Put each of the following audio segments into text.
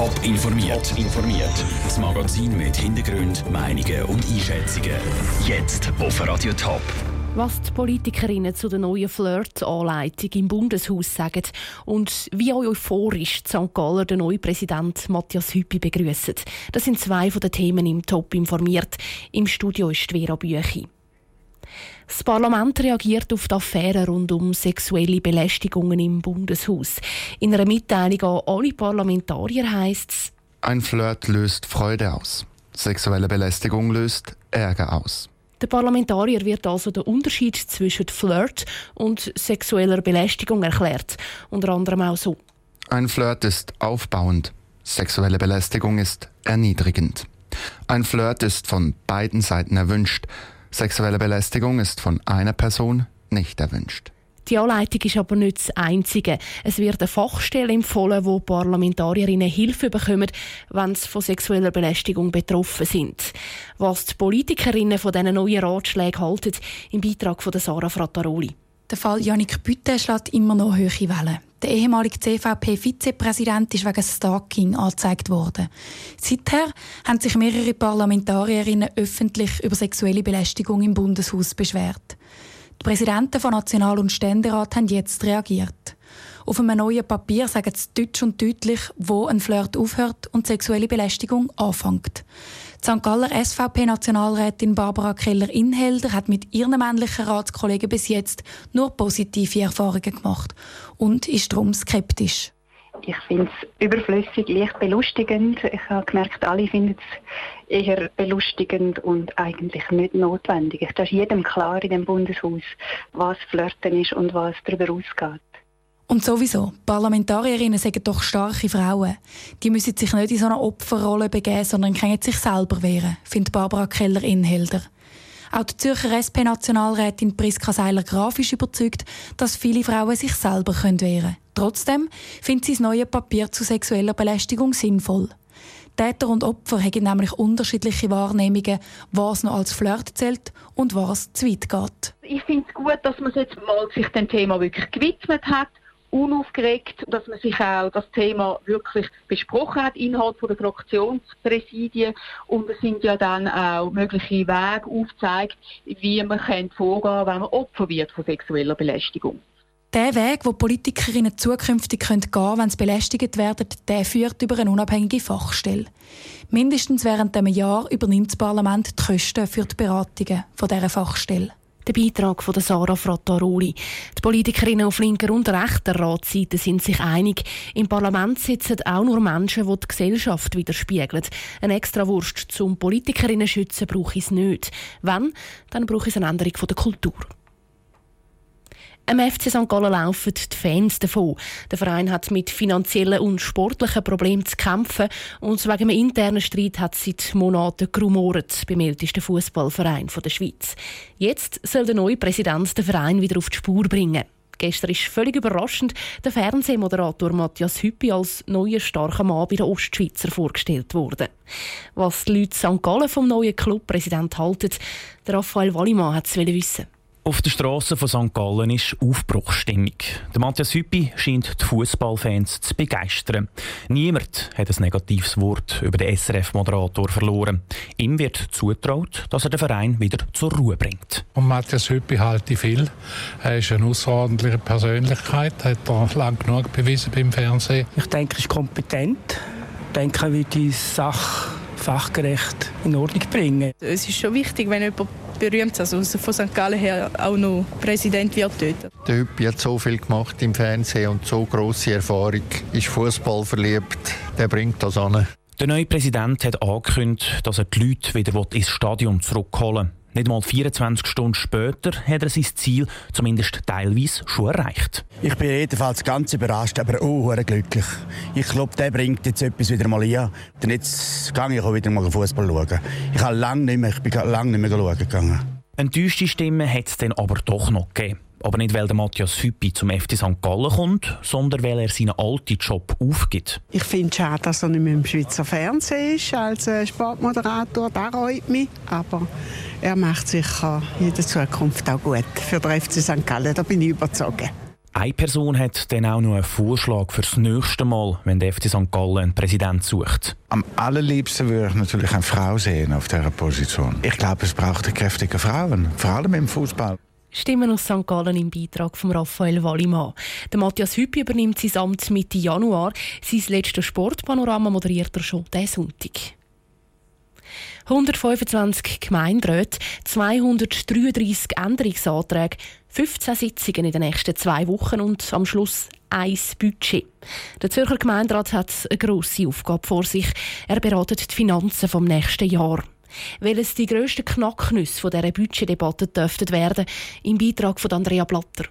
Top informiert. informiert. Das Magazin mit Hintergrund, Meinungen und Einschätzungen. Jetzt auf Radio Top. Was die Politikerinnen zu der neuen Flirt-Anleitung im Bundeshaus sagen und wie euphorisch St. Galler der neue Präsident Matthias Hüppi begrüßt. Das sind zwei von den Themen im Top informiert. Im Studio ist Vera Büchi. Das Parlament reagiert auf die Affäre rund um sexuelle Belästigungen im Bundeshaus. In einer Mitteilung an alle Parlamentarier heißt es, ein Flirt löst Freude aus. Sexuelle Belästigung löst Ärger aus. Der Parlamentarier wird also der Unterschied zwischen Flirt und sexueller Belästigung erklärt. Unter anderem auch so. Ein Flirt ist aufbauend. Sexuelle Belästigung ist erniedrigend. Ein Flirt ist von beiden Seiten erwünscht. Sexuelle Belästigung ist von einer Person nicht erwünscht. Die Anleitung ist aber nicht das Einzige. Es wird eine Fachstelle empfohlen, wo Parlamentarierinnen Hilfe bekommen, wenn sie von sexueller Belästigung betroffen sind. Was die Politikerinnen von diesen neuen Ratschlägen halten, im Beitrag von Sarah Frattaroli. Der Fall Janik Bütte schlägt immer noch hohe Wellen. Der ehemalige CVP-Vizepräsident ist wegen Stalking angezeigt worden. Seither haben sich mehrere Parlamentarierinnen öffentlich über sexuelle Belästigung im Bundeshaus beschwert. Die Präsidenten von National- und Ständerat haben jetzt reagiert. Auf einem neuen Papier sagen sie deutsch und deutlich, wo ein Flirt aufhört und sexuelle Belästigung anfängt. St. Galler SVP-Nationalrätin Barbara Keller-Inhelder hat mit ihren männlichen Ratskollegen bis jetzt nur positive Erfahrungen gemacht und ist darum skeptisch. Ich finde es überflüssig, leicht belustigend. Ich habe gemerkt, alle finden es eher belustigend und eigentlich nicht notwendig. Da ist jedem klar in dem Bundeshaus, was Flirten ist und was darüber ausgeht. Und sowieso, Parlamentarierinnen sind doch starke Frauen. Die müssen sich nicht in so eine Opferrolle begeben, sondern können sich selber wehren, findet Barbara Keller-Inhelder. Auch die Zürcher SP-Nationalrätin Priska Seiler-Graf ist überzeugt, dass viele Frauen sich selber wehren können. Trotzdem findet sie das neue Papier zu sexueller Belästigung sinnvoll. Täter und Opfer haben nämlich unterschiedliche Wahrnehmungen, was noch als Flirt zählt und was zu weit geht. Ich finde es gut, dass man sich jetzt mal sich dem Thema wirklich gewidmet hat unaufgeregt, dass man sich auch das Thema wirklich besprochen hat innerhalb der Fraktionspräsidien und es sind ja dann auch mögliche Wege aufgezeigt, wie man vorgehen kann, wenn man Opfer wird von sexueller Belästigung. Der Weg, wo Politikerinnen zukünftig gehen können, wenn sie belästigt werden, der führt über eine unabhängige Fachstelle. Mindestens während einem Jahr übernimmt das Parlament die Kosten für die Beratungen von dieser Fachstelle. Der Beitrag von Sarah Frattaroli. Die Politikerinnen auf linker und rechter Ratsseite sind sich einig. Im Parlament sitzen auch nur Menschen, die die Gesellschaft widerspiegeln. Eine extra Wurst zum Politikerinnen schützen brauche ich es nicht. Wenn, dann brauche ich eine Änderung der Kultur. Am FC St. Gallen laufen die Fans davon. Der Verein hat mit finanziellen und sportlichen Problemen zu kämpfen und wegen einem internen Streit hat es seit Monaten gerumort beim ältesten Fußballverein der Schweiz. Jetzt soll der neue Präsident den Verein wieder auf die Spur bringen. Gestern ist völlig überraschend der Fernsehmoderator Matthias Hüppi als neuer starker Mann bei den Ostschweizer vorgestellt worden. Was die Leute St. Gallen vom neuen Clubpräsident halten, der Raphael Wallimann hat es wissen. Auf der Straße von St. Gallen ist Aufbruchsstimmung. Der Matthias Hüppi scheint die Fußballfans zu begeistern. Niemand hat ein negatives Wort über den SRF-Moderator verloren. Ihm wird zutraut, dass er den Verein wieder zur Ruhe bringt. Und Matthias Hüppi halte ich viel. Er ist eine außerordentliche Persönlichkeit, hat er lang genug bewiesen beim Fernsehen. Ich denke, er ist kompetent. Ich denke, er wird die Sache fachgerecht in Ordnung bringen. Es ist schon wichtig, wenn jemand berühmt, also von St. Gallen her auch noch Präsident wird dort. Der Hüppi hat so viel gemacht im Fernsehen und so große Erfahrung, ist Fußball verliebt, der bringt das an. Der neue Präsident hat angekündigt, dass er die Leute wieder ins Stadion zurückholen will. Nicht mal 24 Stunden später hat er sein Ziel zumindest teilweise schon erreicht. Ich bin jedenfalls ganz überrascht, aber auch glücklich. Ich glaube, der bringt jetzt etwas wieder mal hier. Und jetzt gehe ich auch wieder mal Fußball schauen. Ich habe lange nicht mehr, ich bin lange nicht mehr schauen gegangen. Enttäuschte Stimmen hat es dann aber doch noch gegeben. Aber nicht, weil der Matthias Hüppi zum FC St. Gallen kommt, sondern weil er seinen alten Job aufgibt. Ich finde es schade, dass er nicht mehr im Schweizer Fernsehen ist als äh, Sportmoderator. Das reut mich. Aber er macht sicher in der Zukunft auch gut für den FC St. Gallen. Da bin ich überzeugt. Eine Person hat dann auch noch einen Vorschlag fürs nächste Mal, wenn der FC St. Gallen einen Präsident sucht. Am allerliebsten würde ich natürlich eine Frau sehen auf dieser Position. Ich glaube, es braucht kräftige Frauen, vor allem im Fußball. Stimmen aus St. Gallen im Beitrag von Raphael Wallimann. Der Matthias Hüppi übernimmt sein Amt Mitte Januar. Sein letztes Sportpanorama moderiert er schon diesen Sonntag. 125 Gemeinderäte, 233 Änderungsanträge, 15 Sitzungen in den nächsten zwei Wochen und am Schluss ein Budget. Der Zürcher Gemeinderat hat eine grosse Aufgabe vor sich. Er beratet die Finanzen vom nächsten Jahr. Welches die grössten Knacknüsse von dieser Budgetdebatte dürften werden, im Beitrag von Andrea Blatter.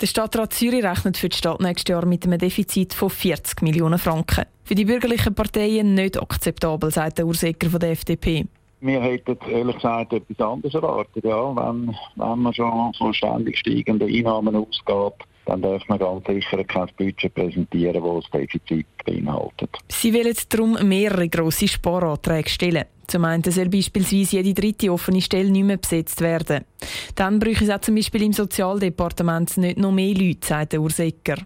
Der Stadtrat Zürich rechnet für die Stadt nächstes Jahr mit einem Defizit von 40 Millionen Franken. Für die bürgerlichen Parteien nicht akzeptabel, sagt der Ursäger von der FDP. Wir hätten ehrlich gesagt etwas anderes erwartet. Ja, wenn, wenn man schon von ständig steigenden Einnahmen ausgeht, dann darf man ganz sicher kein Budget präsentieren, das das Defizit beinhaltet. Sie wollen darum mehrere grosse Sparanträge stellen. Zum einen soll beispielsweise jede dritte offene Stelle nicht mehr besetzt werden. Dann bräuchte es auch zum Beispiel im Sozialdepartement nicht noch mehr Leute, sagt der Ursäcker.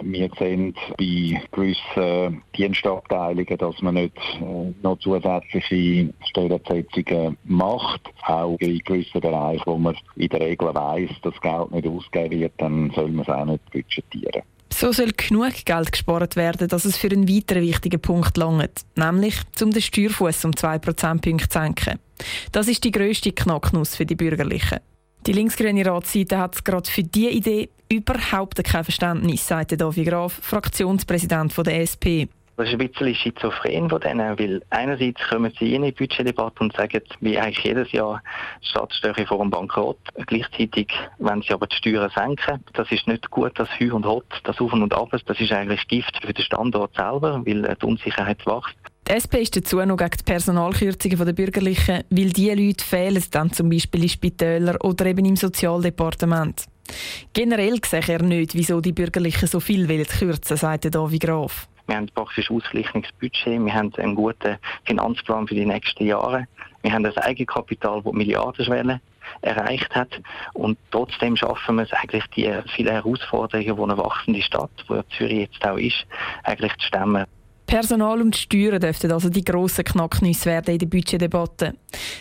Wir sehen bei gewissen Dienstabteilungen, dass man nicht äh, noch zusätzliche Stellenbesetzungen macht. Auch in gewissen Bereichen, wo man in der Regel weiss, dass Geld nicht ausgegeben wird, dann soll man es auch nicht budgetieren. So soll genug Geld gespart werden, dass es für einen weiteren wichtigen Punkt langt, nämlich um den Steuerfuß um 2 Prozentpunkte zu senken. Das ist die grösste Knacknuss für die Bürgerlichen. Die linksgrüne Ratsseite hat gerade für diese Idee überhaupt kein Verständnis, sagte Davi Graf, Fraktionspräsident der SP. Das ist ein bisschen schizophren von denen, weil einerseits kommen sie in die Budgetdebatte und sagen, wie eigentlich jedes Jahr, die Stadt stehe vor einem Bankrott. Gleichzeitig wenn sie aber die Steuern senken. Das ist nicht gut, das Hü und Hot, das Auf und Ab. Das ist eigentlich Gift für den Standort selber, weil die Unsicherheit wächst. Die SP ist dazu noch gegen die Personalkürzungen der Bürgerlichen, weil diese Leute fehlen dann zum Beispiel in Spitälern oder eben im Sozialdepartement. Generell sehe er nicht, wieso die Bürgerlichen so viel kürzen wollen, sagte Davi Graf. Wir haben praktisch ausgeglichenes Budget, wir haben einen guten Finanzplan für die nächsten Jahre, wir haben ein Eigenkapital, das Milliardenschwelle erreicht hat und trotzdem schaffen wir es eigentlich, die vielen Herausforderungen, die eine wachsende Stadt, wo Zürich jetzt auch ist, eigentlich zu stemmen. Personal und Steuern dürften also die grossen Knacknüsse werden in der Budgetdebatte.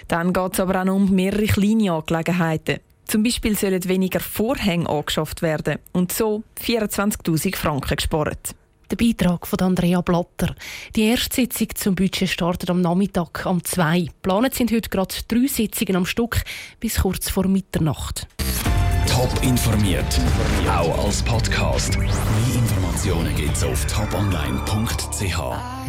Dann geht es aber auch noch um mehrere kleine Angelegenheiten. Zum Beispiel sollen weniger Vorhänge angeschafft werden und so 24.000 Franken gespart. Der Beitrag von Andrea Blatter. Die erste Sitzung zum Budget startet am Nachmittag um 2. Geplant sind heute gerade drei Sitzungen am Stück bis kurz vor Mitternacht. Top informiert, auch als Podcast. Mehr Informationen gibt's auf toponline.ch.